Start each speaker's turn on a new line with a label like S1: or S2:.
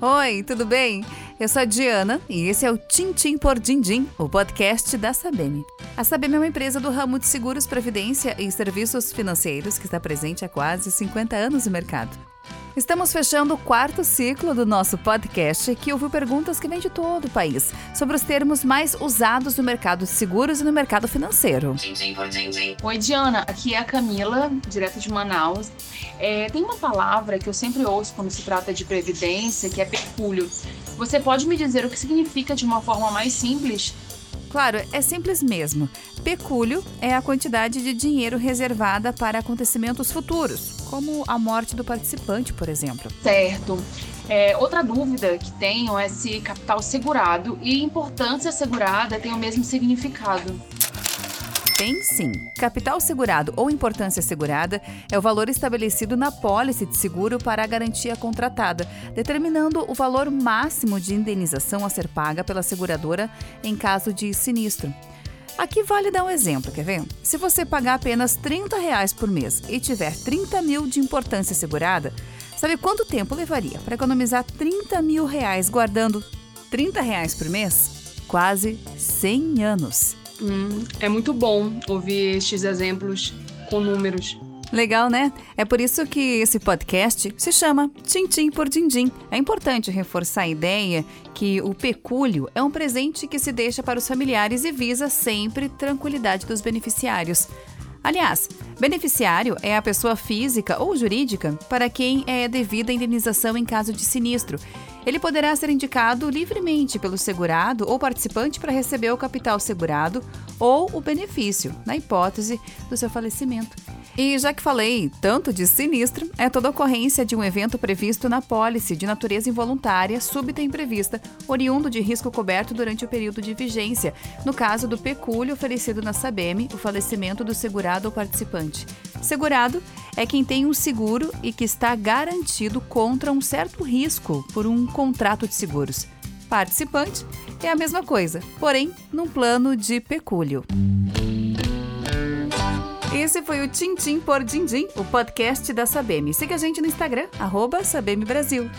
S1: Oi, tudo bem? Eu sou a Diana e esse é o Tintim por Dindim, o podcast da Sabem. A Sabem é uma empresa do ramo de seguros, previdência e serviços financeiros que está presente há quase 50 anos no mercado. Estamos fechando o quarto ciclo do nosso podcast, que ouviu perguntas que vêm de todo o país sobre os termos mais usados no mercado de seguros e no mercado financeiro.
S2: Oi, Diana, aqui é a Camila, direto de Manaus. É, tem uma palavra que eu sempre ouço quando se trata de previdência, que é pecúlio. Você pode me dizer o que significa de uma forma mais simples?
S1: Claro, é simples mesmo. Pecúlio é a quantidade de dinheiro reservada para acontecimentos futuros, como a morte do participante, por exemplo.
S2: Certo. É, outra dúvida que tenho é se capital segurado e importância segurada têm o mesmo significado.
S1: Tem sim. Capital segurado ou importância segurada é o valor estabelecido na pólice de seguro para a garantia contratada, determinando o valor máximo de indenização a ser paga pela seguradora em caso de sinistro. Aqui vale dar um exemplo, quer ver? Se você pagar apenas 30 reais por mês e tiver 30 mil de importância segurada, sabe quanto tempo levaria para economizar 30 mil reais guardando 30 reais por mês? Quase 100 anos.
S2: Hum, é muito bom ouvir estes exemplos com números.
S1: Legal, né? É por isso que esse podcast se chama Tintim por Dindim. É importante reforçar a ideia que o pecúlio é um presente que se deixa para os familiares e visa sempre tranquilidade dos beneficiários. Aliás, beneficiário é a pessoa física ou jurídica para quem é devida a indenização em caso de sinistro. Ele poderá ser indicado livremente pelo segurado ou participante para receber o capital segurado ou o benefício, na hipótese do seu falecimento. E já que falei tanto de sinistro, é toda ocorrência de um evento previsto na pólice de natureza involuntária, súbita e imprevista, oriundo de risco coberto durante o período de vigência, no caso do pecúlio oferecido na SABEM, o falecimento do segurado ou participante. Segurado é quem tem um seguro e que está garantido contra um certo risco por um contrato de seguros. Participante é a mesma coisa, porém num plano de pecúlio. Esse foi o Tintim por Dindim, o podcast da Sabem. Siga a gente no Instagram, arroba Sabem Brasil.